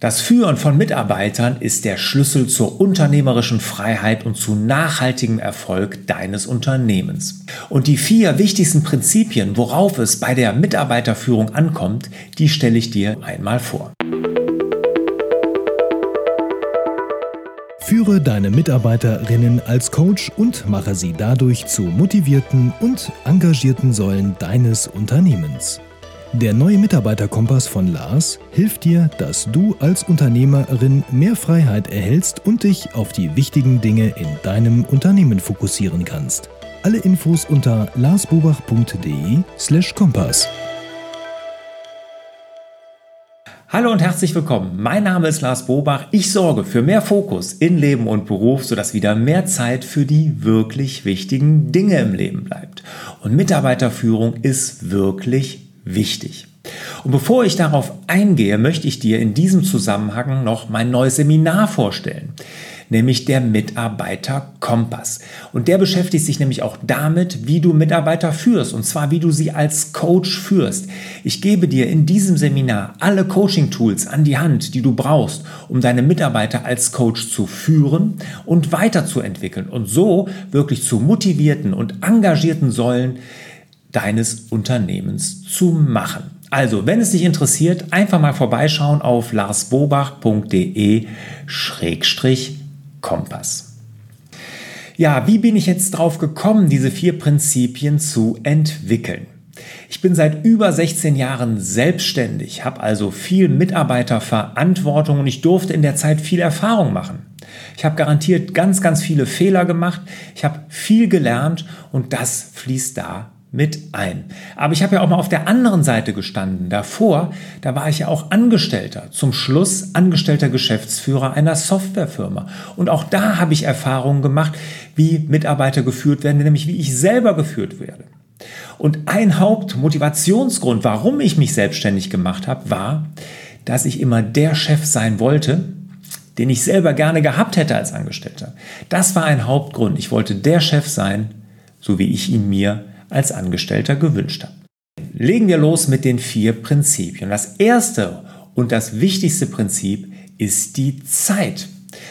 Das Führen von Mitarbeitern ist der Schlüssel zur unternehmerischen Freiheit und zu nachhaltigem Erfolg deines Unternehmens. Und die vier wichtigsten Prinzipien, worauf es bei der Mitarbeiterführung ankommt, die stelle ich dir einmal vor. Führe deine Mitarbeiterinnen als Coach und mache sie dadurch zu motivierten und engagierten Säulen deines Unternehmens. Der neue Mitarbeiterkompass von Lars hilft dir, dass du als Unternehmerin mehr Freiheit erhältst und dich auf die wichtigen Dinge in deinem Unternehmen fokussieren kannst. Alle Infos unter larsbobach.de/kompass. Hallo und herzlich willkommen. Mein Name ist Lars Bobach. Ich sorge für mehr Fokus in Leben und Beruf, sodass wieder mehr Zeit für die wirklich wichtigen Dinge im Leben bleibt. Und Mitarbeiterführung ist wirklich wichtig. Und bevor ich darauf eingehe, möchte ich dir in diesem Zusammenhang noch mein neues Seminar vorstellen, nämlich der Mitarbeiter Kompass. Und der beschäftigt sich nämlich auch damit, wie du Mitarbeiter führst, und zwar wie du sie als Coach führst. Ich gebe dir in diesem Seminar alle Coaching-Tools an die Hand, die du brauchst, um deine Mitarbeiter als Coach zu führen und weiterzuentwickeln und so wirklich zu motivierten und engagierten Säulen deines Unternehmens zu machen. Also, wenn es dich interessiert, einfach mal vorbeischauen auf larsbobach.de-kompass. Ja, wie bin ich jetzt drauf gekommen, diese vier Prinzipien zu entwickeln? Ich bin seit über 16 Jahren selbstständig, habe also viel Mitarbeiterverantwortung und ich durfte in der Zeit viel Erfahrung machen. Ich habe garantiert ganz, ganz viele Fehler gemacht, ich habe viel gelernt und das fließt da mit ein. Aber ich habe ja auch mal auf der anderen Seite gestanden. Davor, da war ich ja auch Angestellter, zum Schluss angestellter Geschäftsführer einer Softwarefirma. Und auch da habe ich Erfahrungen gemacht, wie Mitarbeiter geführt werden, nämlich wie ich selber geführt werde. Und ein Hauptmotivationsgrund, warum ich mich selbstständig gemacht habe, war, dass ich immer der Chef sein wollte, den ich selber gerne gehabt hätte als Angestellter. Das war ein Hauptgrund. Ich wollte der Chef sein, so wie ich ihn mir als Angestellter gewünscht habe. Legen wir los mit den vier Prinzipien. Das erste und das wichtigste Prinzip ist die Zeit.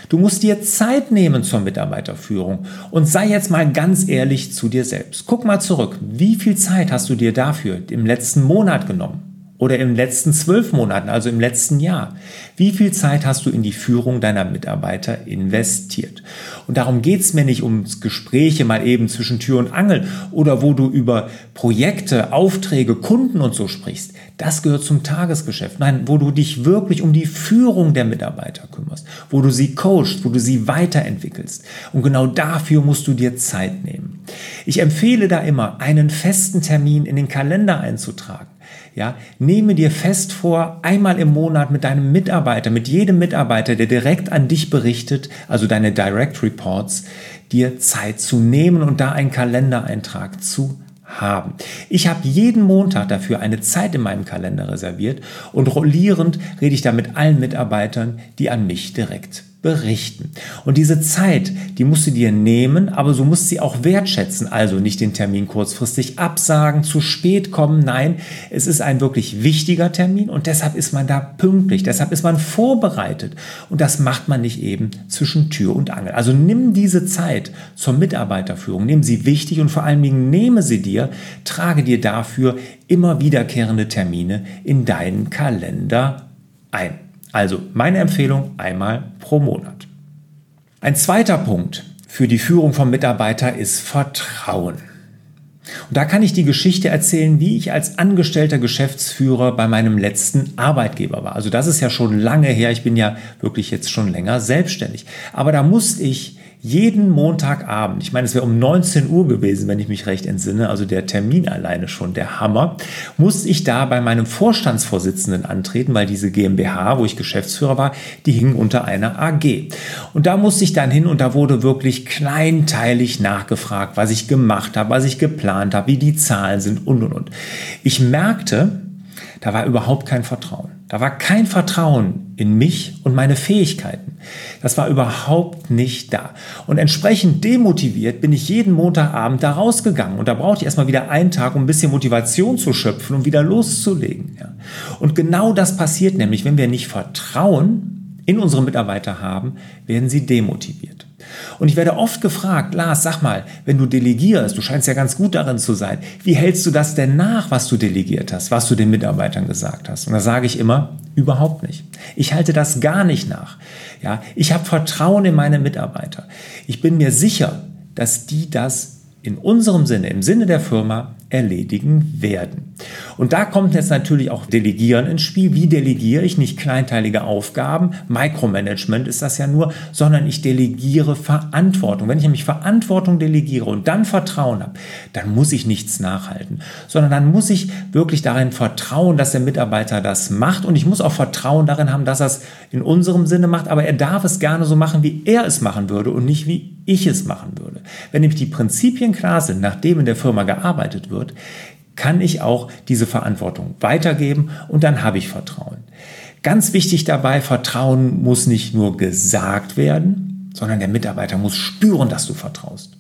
Du musst dir Zeit nehmen zur Mitarbeiterführung und sei jetzt mal ganz ehrlich zu dir selbst. Guck mal zurück. Wie viel Zeit hast du dir dafür im letzten Monat genommen? Oder den letzten zwölf Monaten, also im letzten Jahr? Wie viel Zeit hast du in die Führung deiner Mitarbeiter investiert? Und darum geht es mir nicht ums Gespräche mal eben zwischen Tür und Angel oder wo du über Projekte, Aufträge, Kunden und so sprichst. Das gehört zum Tagesgeschäft. Nein, wo du dich wirklich um die Führung der Mitarbeiter kümmerst, wo du sie coachst, wo du sie weiterentwickelst. Und genau dafür musst du dir Zeit nehmen. Ich empfehle da immer, einen festen Termin in den Kalender einzutragen. Ja, nehme dir fest vor, einmal im Monat mit deinem Mitarbeiter, mit jedem Mitarbeiter, der direkt an dich berichtet, also deine Direct Reports, dir Zeit zu nehmen und da einen Kalendereintrag zu haben. Ich habe jeden Montag dafür eine Zeit in meinem Kalender reserviert und rollierend rede ich da mit allen Mitarbeitern, die an mich direkt berichten. Und diese Zeit, die musst du dir nehmen, aber so musst sie auch wertschätzen. Also nicht den Termin kurzfristig absagen, zu spät kommen. Nein, es ist ein wirklich wichtiger Termin und deshalb ist man da pünktlich, deshalb ist man vorbereitet. Und das macht man nicht eben zwischen Tür und Angel. Also nimm diese Zeit zur Mitarbeiterführung, nimm sie wichtig und vor allen Dingen nehme sie dir, trage dir dafür immer wiederkehrende Termine in deinen Kalender ein. Also meine Empfehlung einmal pro Monat. Ein zweiter Punkt für die Führung von Mitarbeitern ist Vertrauen. Und da kann ich die Geschichte erzählen, wie ich als angestellter Geschäftsführer bei meinem letzten Arbeitgeber war. Also das ist ja schon lange her. Ich bin ja wirklich jetzt schon länger selbstständig. Aber da musste ich jeden Montagabend, ich meine, es wäre um 19 Uhr gewesen, wenn ich mich recht entsinne, also der Termin alleine schon der Hammer, musste ich da bei meinem Vorstandsvorsitzenden antreten, weil diese GmbH, wo ich Geschäftsführer war, die hing unter einer AG. Und da musste ich dann hin und da wurde wirklich kleinteilig nachgefragt, was ich gemacht habe, was ich geplant habe, wie die Zahlen sind und und und. Ich merkte, da war überhaupt kein Vertrauen. Da war kein Vertrauen in mich und meine Fähigkeiten. Das war überhaupt nicht da. Und entsprechend demotiviert bin ich jeden Montagabend da rausgegangen. Und da brauchte ich erstmal wieder einen Tag, um ein bisschen Motivation zu schöpfen und wieder loszulegen. Und genau das passiert nämlich, wenn wir nicht Vertrauen in unsere Mitarbeiter haben, werden sie demotiviert. Und ich werde oft gefragt, Lars, sag mal, wenn du delegierst, du scheinst ja ganz gut darin zu sein, wie hältst du das denn nach, was du delegiert hast, was du den Mitarbeitern gesagt hast? Und da sage ich immer, überhaupt nicht. Ich halte das gar nicht nach. Ja, ich habe Vertrauen in meine Mitarbeiter. Ich bin mir sicher, dass die das in unserem Sinne, im Sinne der Firma, erledigen werden. Und da kommt jetzt natürlich auch Delegieren ins Spiel. Wie delegiere ich nicht kleinteilige Aufgaben? Micromanagement ist das ja nur, sondern ich delegiere Verantwortung. Wenn ich nämlich Verantwortung delegiere und dann Vertrauen habe, dann muss ich nichts nachhalten, sondern dann muss ich wirklich darin vertrauen, dass der Mitarbeiter das macht und ich muss auch Vertrauen darin haben, dass er es in unserem Sinne macht, aber er darf es gerne so machen, wie er es machen würde und nicht wie ich es machen würde. Wenn nämlich die Prinzipien klar sind, nachdem in der Firma gearbeitet wird, kann ich auch diese Verantwortung weitergeben und dann habe ich Vertrauen. Ganz wichtig dabei, Vertrauen muss nicht nur gesagt werden, sondern der Mitarbeiter muss spüren, dass du vertraust.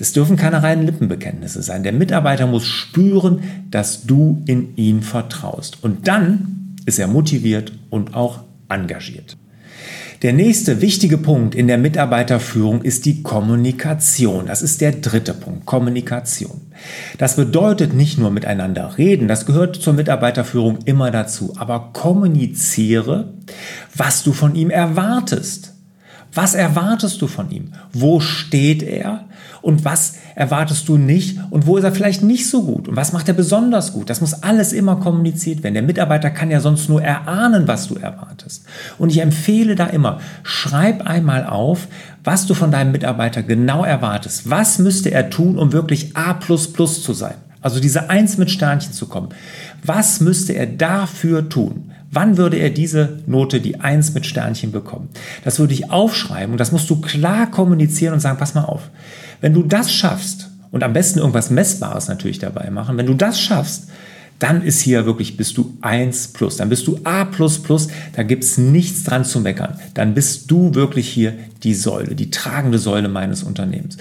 Es dürfen keine reinen Lippenbekenntnisse sein. Der Mitarbeiter muss spüren, dass du in ihn vertraust. Und dann ist er motiviert und auch engagiert. Der nächste wichtige Punkt in der Mitarbeiterführung ist die Kommunikation. Das ist der dritte Punkt, Kommunikation. Das bedeutet nicht nur miteinander reden, das gehört zur Mitarbeiterführung immer dazu, aber kommuniziere, was du von ihm erwartest. Was erwartest du von ihm? Wo steht er? Und was erwartest du nicht? Und wo ist er vielleicht nicht so gut? Und was macht er besonders gut? Das muss alles immer kommuniziert werden. Der Mitarbeiter kann ja sonst nur erahnen, was du erwartest. Und ich empfehle da immer, schreib einmal auf, was du von deinem Mitarbeiter genau erwartest. Was müsste er tun, um wirklich A zu sein? Also diese Eins mit Sternchen zu kommen. Was müsste er dafür tun? Wann würde er diese Note, die Eins mit Sternchen bekommen? Das würde ich aufschreiben und das musst du klar kommunizieren und sagen, pass mal auf. Wenn du das schaffst und am besten irgendwas Messbares natürlich dabei machen, wenn du das schaffst, dann ist hier wirklich, bist du 1 plus, dann bist du A plus plus, da gibt es nichts dran zu meckern. Dann bist du wirklich hier die Säule, die tragende Säule meines Unternehmens.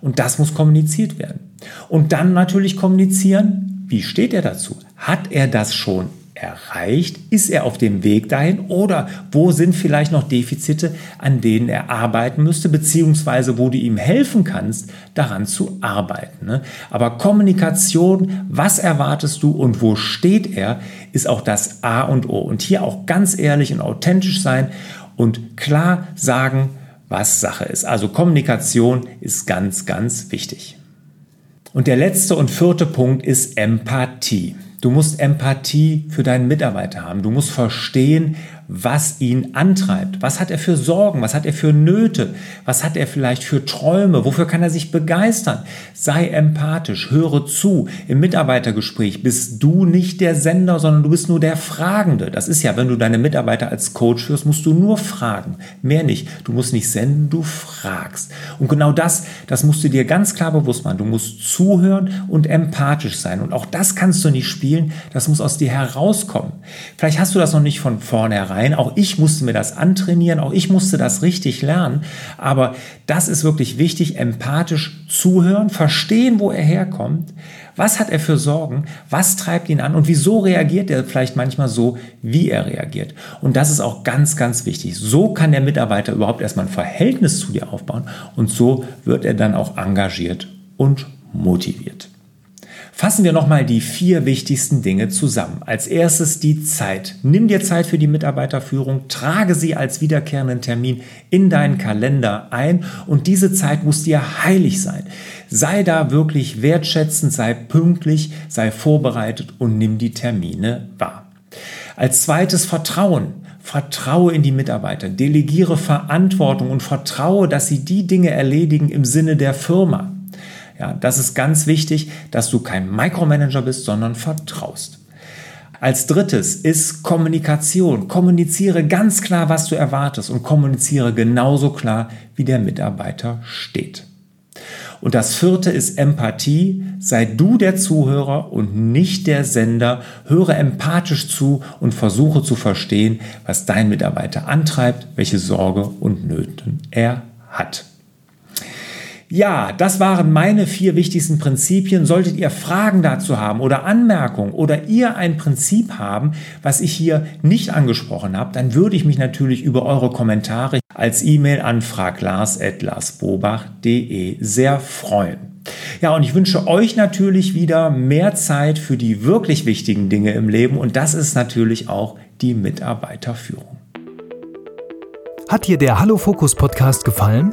Und das muss kommuniziert werden. Und dann natürlich kommunizieren, wie steht er dazu? Hat er das schon erreicht? Ist er auf dem Weg dahin? Oder wo sind vielleicht noch Defizite, an denen er arbeiten müsste, beziehungsweise wo du ihm helfen kannst, daran zu arbeiten? Ne? Aber Kommunikation, was erwartest du und wo steht er, ist auch das A und O. Und hier auch ganz ehrlich und authentisch sein und klar sagen, was Sache ist. Also Kommunikation ist ganz, ganz wichtig. Und der letzte und vierte Punkt ist Empathie. Du musst Empathie für deinen Mitarbeiter haben. Du musst verstehen, was ihn antreibt. Was hat er für Sorgen? Was hat er für Nöte? Was hat er vielleicht für Träume? Wofür kann er sich begeistern? Sei empathisch, höre zu. Im Mitarbeitergespräch bist du nicht der Sender, sondern du bist nur der Fragende. Das ist ja, wenn du deine Mitarbeiter als Coach führst, musst du nur fragen. Mehr nicht. Du musst nicht senden, du fragst. Und genau das, das musst du dir ganz klar bewusst machen. Du musst zuhören und empathisch sein. Und auch das kannst du nicht spielen. Das muss aus dir herauskommen. Vielleicht hast du das noch nicht von vornherein rein. Auch ich musste mir das antrainieren, auch ich musste das richtig lernen. Aber das ist wirklich wichtig, empathisch zuhören, verstehen, wo er herkommt. Was hat er für Sorgen? Was treibt ihn an? Und wieso reagiert er vielleicht manchmal so, wie er reagiert? Und das ist auch ganz, ganz wichtig. So kann der Mitarbeiter überhaupt erstmal ein Verhältnis zu dir aufbauen und so wird er dann auch engagiert und motiviert. Fassen wir nochmal die vier wichtigsten Dinge zusammen. Als erstes die Zeit. Nimm dir Zeit für die Mitarbeiterführung, trage sie als wiederkehrenden Termin in deinen Kalender ein und diese Zeit muss dir heilig sein. Sei da wirklich wertschätzend, sei pünktlich, sei vorbereitet und nimm die Termine wahr. Als zweites Vertrauen. Vertraue in die Mitarbeiter, delegiere Verantwortung und vertraue, dass sie die Dinge erledigen im Sinne der Firma. Ja, das ist ganz wichtig, dass du kein Micromanager bist, sondern vertraust. Als drittes ist Kommunikation. Kommuniziere ganz klar, was du erwartest und kommuniziere genauso klar, wie der Mitarbeiter steht. Und das vierte ist Empathie. Sei du der Zuhörer und nicht der Sender. Höre empathisch zu und versuche zu verstehen, was dein Mitarbeiter antreibt, welche Sorge und Nöten er hat. Ja, das waren meine vier wichtigsten Prinzipien. Solltet ihr Fragen dazu haben oder Anmerkungen oder ihr ein Prinzip haben, was ich hier nicht angesprochen habe, dann würde ich mich natürlich über eure Kommentare als E-Mail an fraglars.larsbobach.de sehr freuen. Ja, und ich wünsche euch natürlich wieder mehr Zeit für die wirklich wichtigen Dinge im Leben und das ist natürlich auch die Mitarbeiterführung. Hat dir der Hallo Fokus Podcast gefallen?